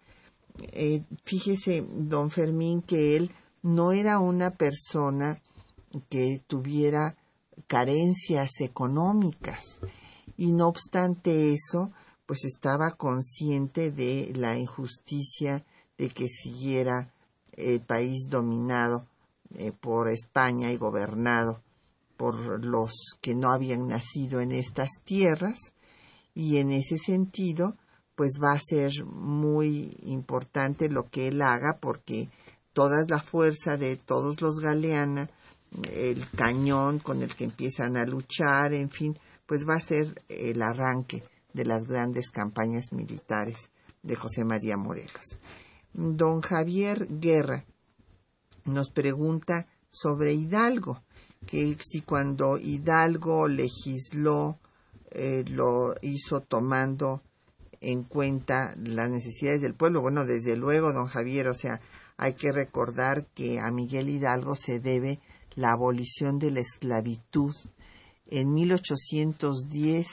Eh, fíjese, don Fermín, que él no era una persona que tuviera carencias económicas y no obstante eso, pues estaba consciente de la injusticia de que siguiera el país dominado eh, por España y gobernado por los que no habían nacido en estas tierras. Y en ese sentido pues va a ser muy importante lo que él haga porque toda la fuerza de todos los galeana, el cañón con el que empiezan a luchar, en fin, pues va a ser el arranque de las grandes campañas militares de José María Morelos. Don Javier Guerra nos pregunta sobre Hidalgo, que si cuando Hidalgo legisló eh, lo hizo tomando en cuenta las necesidades del pueblo. Bueno, desde luego, don Javier, o sea, hay que recordar que a Miguel Hidalgo se debe la abolición de la esclavitud en 1810.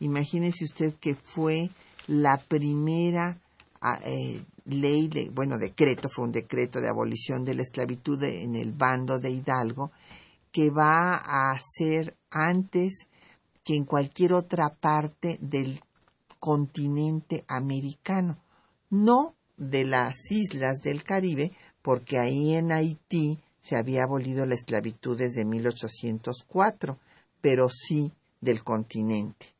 Imagínese usted que fue la primera ah, eh, ley, bueno, decreto, fue un decreto de abolición de la esclavitud en el bando de Hidalgo, que va a ser antes que en cualquier otra parte del continente americano, no de las islas del Caribe, porque ahí en Haití se había abolido la esclavitud desde 1804, pero sí del continente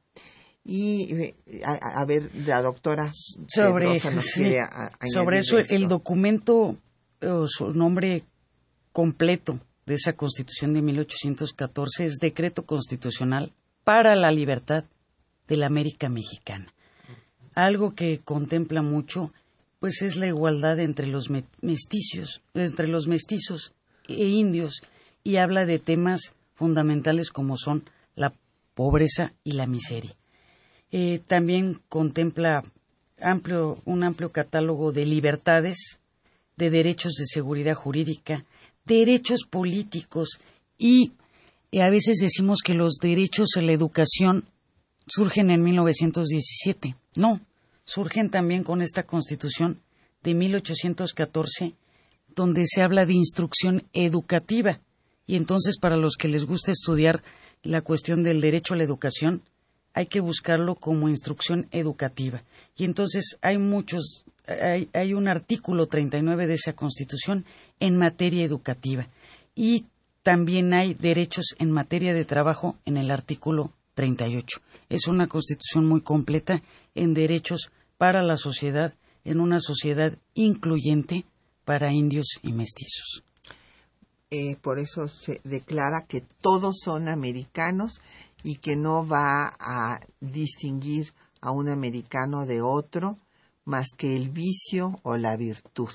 y eh, a, ver la doctora sobre sobre eso el documento o su nombre completo de esa Constitución de 1814 es Decreto Constitucional para la Libertad de la América Mexicana. Algo que contempla mucho pues es la igualdad entre los mestizos, entre los mestizos e indios y habla de temas fundamentales como son la pobreza y la miseria. Eh, también contempla amplio, un amplio catálogo de libertades, de derechos de seguridad jurídica, derechos políticos y a veces decimos que los derechos a la educación surgen en 1917. No, surgen también con esta constitución de 1814 donde se habla de instrucción educativa. Y entonces para los que les gusta estudiar la cuestión del derecho a la educación, hay que buscarlo como instrucción educativa. Y entonces hay muchos, hay, hay un artículo 39 de esa Constitución en materia educativa. Y también hay derechos en materia de trabajo en el artículo 38. Es una constitución muy completa en derechos para la sociedad, en una sociedad incluyente para indios y mestizos. Eh, por eso se declara que todos son americanos y que no va a distinguir a un americano de otro más que el vicio o la virtud.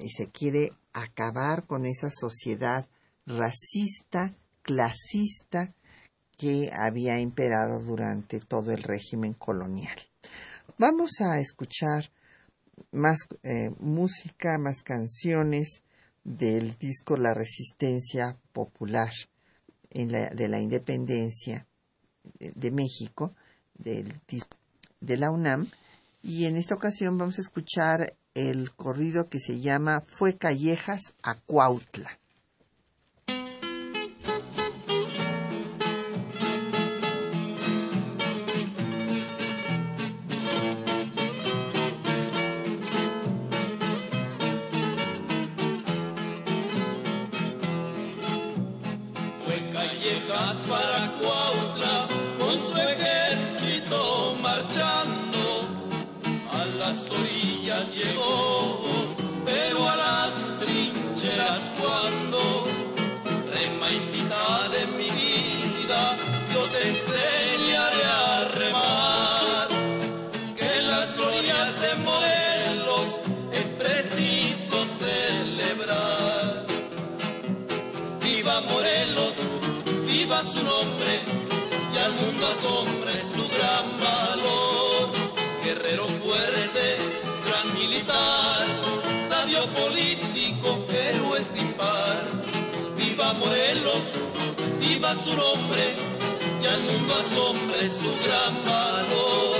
Y se quiere acabar con esa sociedad racista, clasista que había imperado durante todo el régimen colonial. Vamos a escuchar más eh, música, más canciones del disco La Resistencia Popular de la independencia de, México, del, de la UNAM, y en esta ocasión vamos a escuchar el corrido que se llama Fue Callejas a Cuautla. Al mundo asombre su gran valor. Guerrero fuerte, gran militar, sabio político, héroe sin par. Viva Morelos, viva su nombre, y al mundo asombre su gran valor.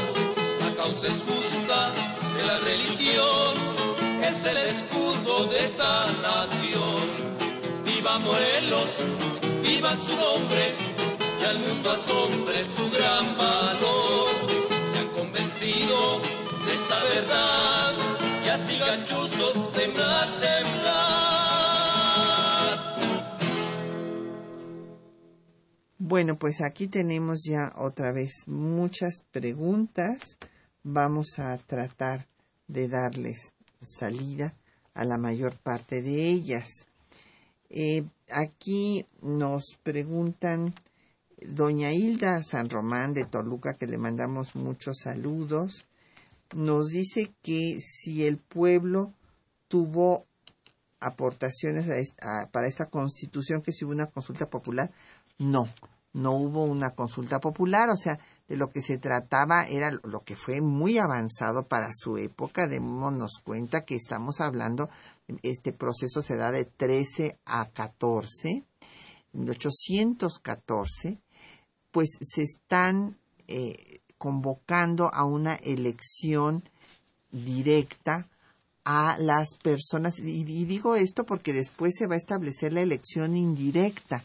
La causa es justa de la religión, es el escudo de esta nación. Viva Morelos, viva su nombre, y al mundo asombre su gran valor. Se han convencido de esta verdad, y así ganchuzos temblar, temblar. Bueno, pues aquí tenemos ya otra vez muchas preguntas. Vamos a tratar de darles salida a la mayor parte de ellas. Eh, aquí nos preguntan doña Hilda San Román de Toluca, que le mandamos muchos saludos, nos dice que si el pueblo tuvo aportaciones a esta- para esta constitución, que si hubo una consulta popular, no, no hubo una consulta popular, o sea, de lo que se trataba era lo que fue muy avanzado para su época, démonos cuenta que estamos hablando, este proceso se da de 13 a 14, en 814, pues se están eh, convocando a una elección directa a las personas, y, y digo esto porque después se va a establecer la elección indirecta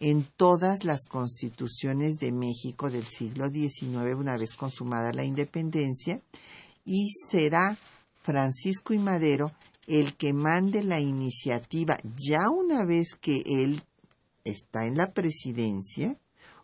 en todas las constituciones de México del siglo XIX, una vez consumada la independencia, y será Francisco y Madero el que mande la iniciativa. Ya una vez que él está en la presidencia,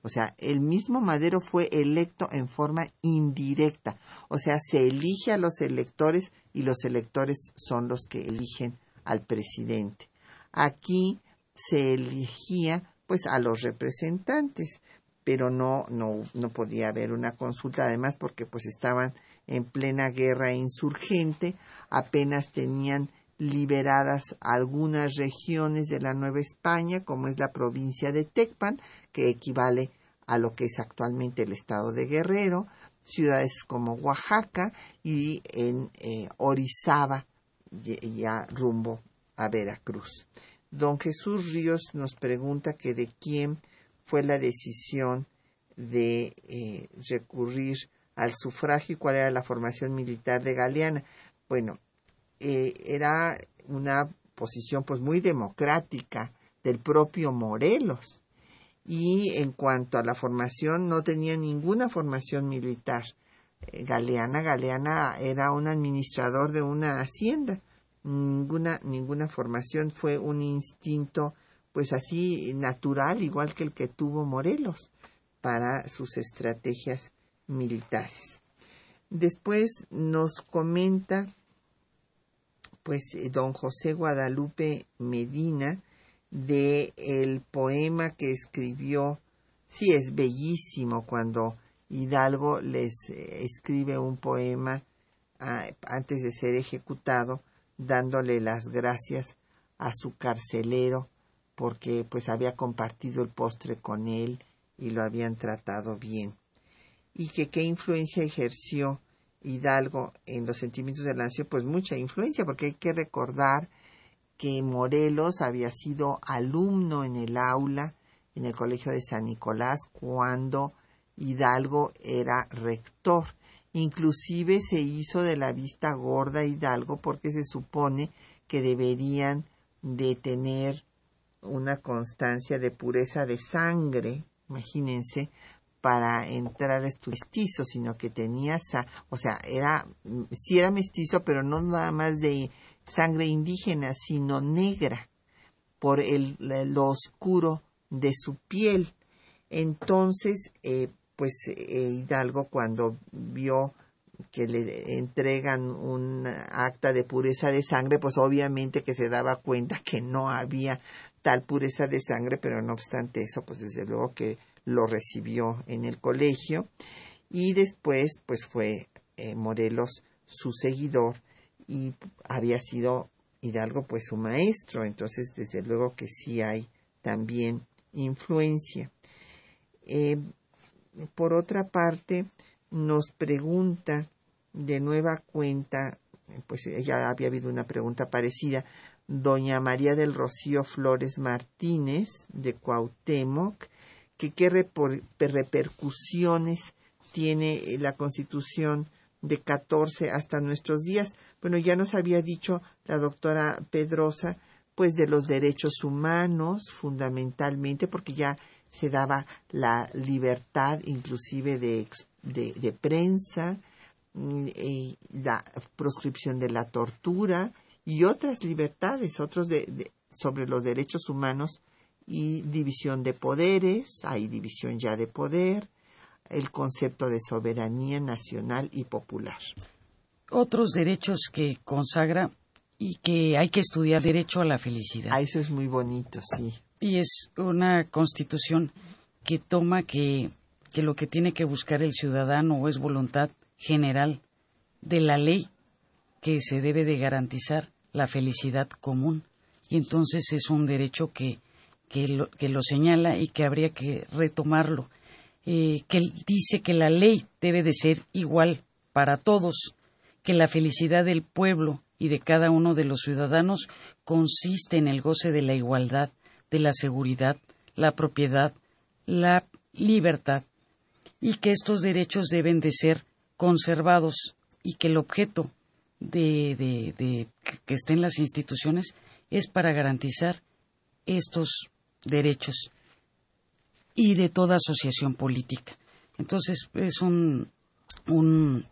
o sea, el mismo Madero fue electo en forma indirecta, o sea, se elige a los electores y los electores son los que eligen al presidente. Aquí se elegía pues a los representantes, pero no no no podía haber una consulta además porque pues estaban en plena guerra insurgente, apenas tenían liberadas algunas regiones de la Nueva España, como es la provincia de Tecpan, que equivale a lo que es actualmente el estado de Guerrero, ciudades como Oaxaca y en eh, Orizaba, ya, rumbo a Veracruz. Don Jesús Ríos nos pregunta que de quién fue la decisión de eh, recurrir al sufragio y cuál era la formación militar de Galeana. Bueno, eh, era una posición pues muy democrática del propio Morelos y en cuanto a la formación no tenía ninguna formación militar. Eh, Galeana, Galeana era un administrador de una hacienda, ninguna ninguna formación fue un instinto pues así natural igual que el que tuvo Morelos para sus estrategias militares. Después nos comenta pues eh, don José Guadalupe Medina de el poema que escribió. Sí es bellísimo cuando Hidalgo les eh, escribe un poema ah, antes de ser ejecutado dándole las gracias a su carcelero porque pues había compartido el postre con él y lo habían tratado bien. Y que qué influencia ejerció Hidalgo en los sentimientos de la nación, pues mucha influencia, porque hay que recordar que Morelos había sido alumno en el aula en el Colegio de San Nicolás cuando Hidalgo era rector. Inclusive se hizo de la vista gorda Hidalgo porque se supone que deberían de tener una constancia de pureza de sangre, imagínense, para entrar a mestizos, sino que tenía, o sea, era, sí era mestizo, pero no nada más de sangre indígena, sino negra, por el, lo oscuro de su piel. Entonces, eh, pues eh, Hidalgo cuando vio que le entregan un acta de pureza de sangre, pues obviamente que se daba cuenta que no había tal pureza de sangre, pero no obstante eso, pues desde luego que lo recibió en el colegio y después pues fue eh, Morelos su seguidor y había sido Hidalgo pues su maestro, entonces desde luego que sí hay también influencia. Eh, por otra parte, nos pregunta de nueva cuenta, pues ya había habido una pregunta parecida, doña María del Rocío Flores Martínez de Cuauhtémoc, que qué repercusiones tiene la Constitución de 14 hasta nuestros días. Bueno, ya nos había dicho la doctora Pedrosa, pues de los derechos humanos, fundamentalmente, porque ya se daba la libertad inclusive de, de, prensa, mm, y la proscripción de la tortura y otras libertades, otros de, sobre los derechos humanos y división de poderes, hay división ya de poder, el concepto de soberanía nacional y popular. Otros derechos que consagra y que hay que estudiar derecho a la felicidad. Ah, eso es muy bonito, sí. Y es una constitución que toma que, que lo que tiene que buscar el ciudadano es voluntad general de la ley que se debe de garantizar la felicidad común. Y entonces es un derecho que, que, lo, que lo señala y que habría que retomarlo. Eh, que dice que la ley debe de ser igual para todos, que la felicidad del pueblo y de cada uno de los ciudadanos consiste en el goce de la igualdad, de la seguridad, la propiedad, la libertad, y que estos derechos deben de ser conservados y que el objeto de, de, de que estén las instituciones es para garantizar estos derechos y de toda asociación política. Entonces es un, un,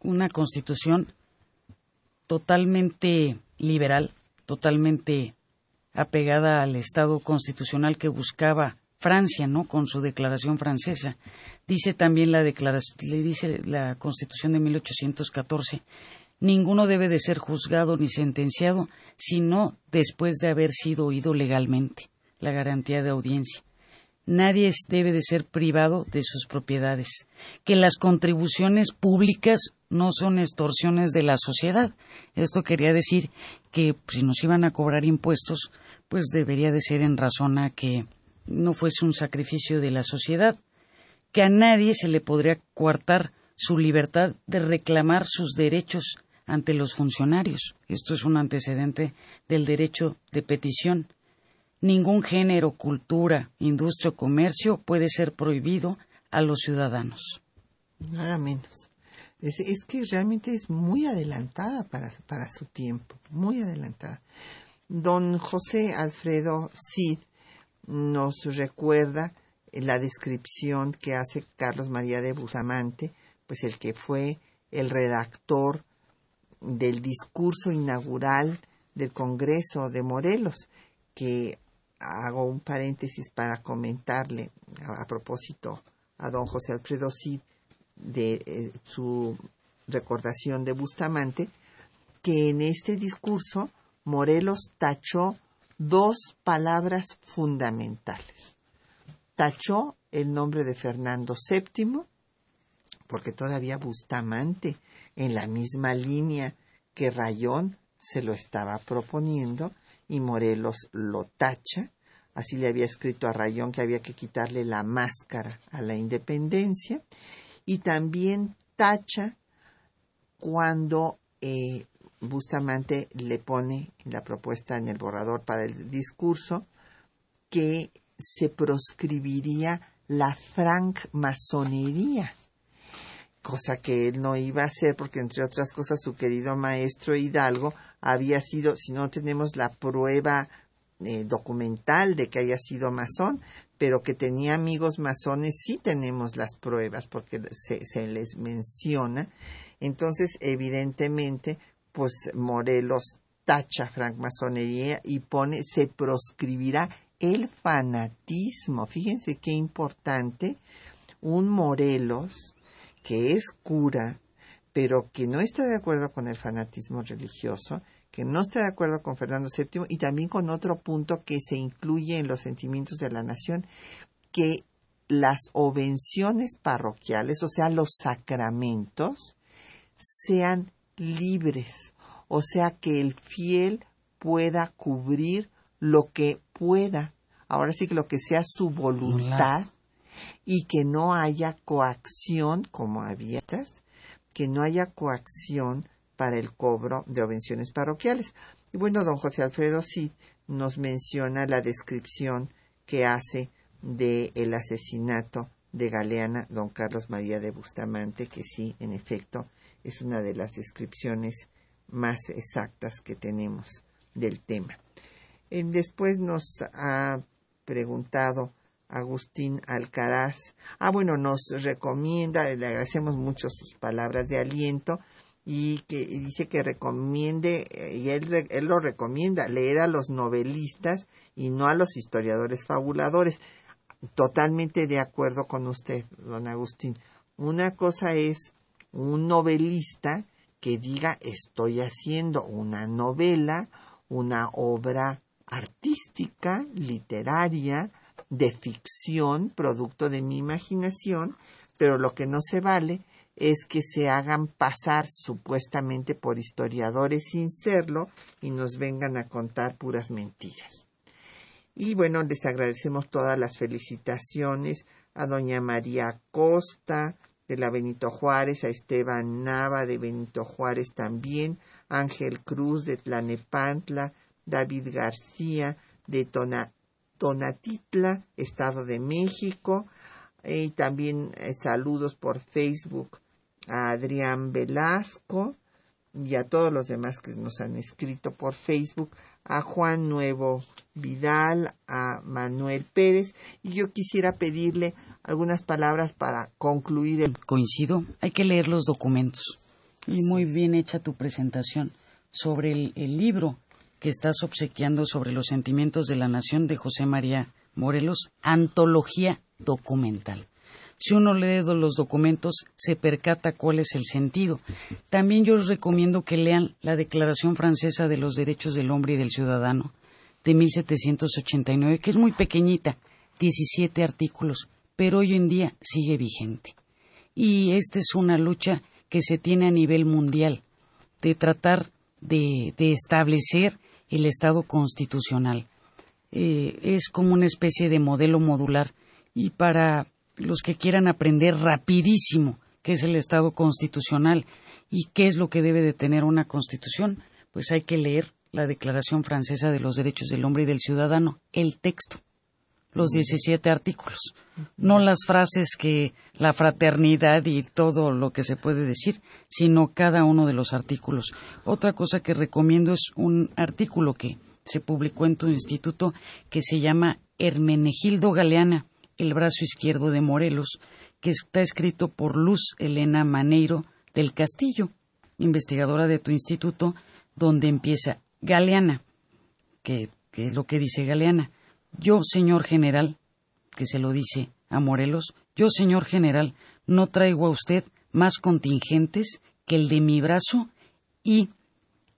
una constitución totalmente liberal, totalmente apegada al Estado constitucional que buscaba Francia, ¿no? Con su declaración francesa. Dice también la declaración, le dice la Constitución de 1814, ninguno debe de ser juzgado ni sentenciado, sino después de haber sido oído legalmente, la garantía de audiencia. Nadie debe de ser privado de sus propiedades, que las contribuciones públicas no son extorsiones de la sociedad. Esto quería decir que si nos iban a cobrar impuestos, pues debería de ser en razón a que no fuese un sacrificio de la sociedad, que a nadie se le podría coartar su libertad de reclamar sus derechos ante los funcionarios. Esto es un antecedente del derecho de petición ningún género, cultura, industria o comercio puede ser prohibido a los ciudadanos. Nada menos. Es, que realmente es muy adelantada para, para su tiempo, muy adelantada. Don José Alfredo Cid nos recuerda la descripción que hace Carlos María de Bustamante, pues el que fue el redactor del discurso inaugural del Congreso de Morelos, que hago un paréntesis para comentarle a, propósito a don José Alfredo Cid de eh, su recordación de Bustamante, que en este discurso Morelos tachó dos palabras fundamentales. Tachó el nombre de Fernando VII, porque todavía Bustamante, en la misma línea que Rayón se lo estaba proponiendo, y Morelos lo tacha. Así le había escrito a Rayón que había que quitarle la máscara a la independencia. Y también tacha cuando eh, Bustamante le pone la propuesta en el borrador para el discurso que se proscribiría la francmasonería, cosa que él no iba a hacer porque entre otras cosas su querido maestro Hidalgo había sido, si no tenemos la prueba eh, documental de que haya sido masón, pero que tenía amigos masones, sí tenemos las pruebas porque se, se les menciona. Entonces, evidentemente, pues Morelos tacha francmasonería y pone, se proscribirá el fanatismo. Fíjense qué importante, un Morelos que es cura, pero que no está de acuerdo con el fanatismo religioso, que no está de acuerdo con Fernando VII y también con otro punto que se incluye en los sentimientos de la nación, que las ovenciones parroquiales, o sea, los sacramentos, sean libres, o sea, que el fiel pueda cubrir lo que pueda, ahora sí que lo que sea su voluntad, y que no haya coacción, como había que no haya coacción para el cobro de ovenciones parroquiales. Y bueno, don José Alfredo sí nos menciona la descripción que hace del el asesinato de Galeana, don Carlos María de Bustamante, que sí, en efecto, es una de las descripciones más exactas que tenemos del tema. Eh, después nos ha preguntado Agustín Alcaraz. Ah, bueno, nos recomienda, le agradecemos mucho sus palabras de aliento y que dice que recomiende, eh, y él, él lo recomienda, leer a los novelistas y no a los historiadores fabuladores. Totalmente de acuerdo con usted, don Agustín. Una cosa es un novelista que diga estoy haciendo una novela, una obra artística, literaria, de ficción, producto de mi imaginación, pero lo que no se vale es que se hagan pasar supuestamente por historiadores sin serlo y nos vengan a contar puras mentiras. Y bueno, les agradecemos todas las felicitaciones a doña María Costa de la Benito Juárez, a Esteban Nava de Benito Juárez también, Ángel Cruz de Tlanepantla, David García de Tona, Tonatitla, Estado de México, y también eh, saludos por Facebook a Adrián Velasco y a todos los demás que nos han escrito por Facebook, a Juan Nuevo Vidal, a Manuel Pérez, y yo quisiera pedirle algunas palabras para concluir el... Coincido, hay que leer los documentos. Y muy bien hecha tu presentación sobre el, el libro que estás obsequiando sobre los sentimientos de la nación de José María Morelos, antología documental. Si uno lee los documentos, se percata cuál es el sentido. También yo os recomiendo que lean la Declaración Francesa de los Derechos del Hombre y del Ciudadano de 1789, que es muy pequeñita, 17 artículos, pero hoy en día sigue vigente. Y esta es una lucha que se tiene a nivel mundial, de tratar de, de establecer el Estado constitucional. Eh, es como una especie de modelo modular y para los que quieran aprender rapidísimo qué es el Estado constitucional y qué es lo que debe de tener una constitución, pues hay que leer la Declaración Francesa de los Derechos del Hombre y del Ciudadano, el texto, los 17 artículos, no las frases que la fraternidad y todo lo que se puede decir, sino cada uno de los artículos. Otra cosa que recomiendo es un artículo que se publicó en tu instituto que se llama Hermenegildo Galeana, el brazo izquierdo de Morelos, que está escrito por Luz Elena Maneiro del Castillo, investigadora de tu instituto, donde empieza Galeana, que, que es lo que dice Galeana. Yo, señor general, que se lo dice a Morelos, yo, señor general, no traigo a usted más contingentes que el de mi brazo y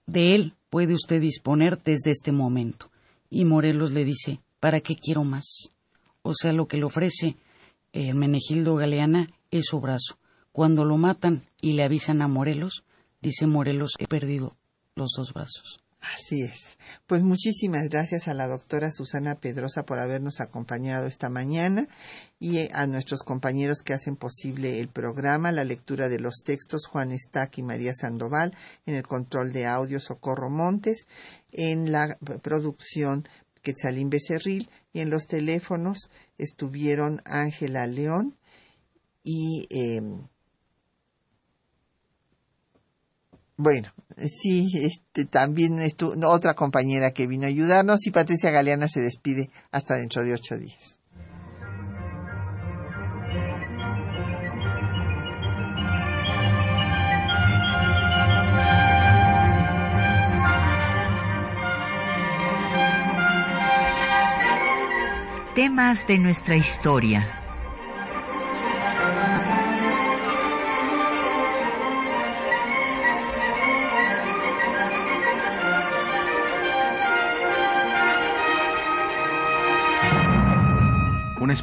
de él puede usted disponer desde este momento. Y Morelos le dice, ¿para qué quiero más? O sea, lo que le ofrece eh, Menegildo Galeana es su brazo. Cuando lo matan y le avisan a Morelos, dice Morelos, he perdido los dos brazos. Así es. Pues muchísimas gracias a la doctora Susana Pedrosa por habernos acompañado esta mañana y a nuestros compañeros que hacen posible el programa, la lectura de los textos, Juan Estac y María Sandoval, en el control de audio Socorro Montes, en la producción Quetzalín Becerril y en los teléfonos estuvieron Ángela León y eh, bueno, sí, este, también estuvo otra compañera que vino a ayudarnos y Patricia Galeana se despide hasta dentro de ocho días. Temas de nuestra historia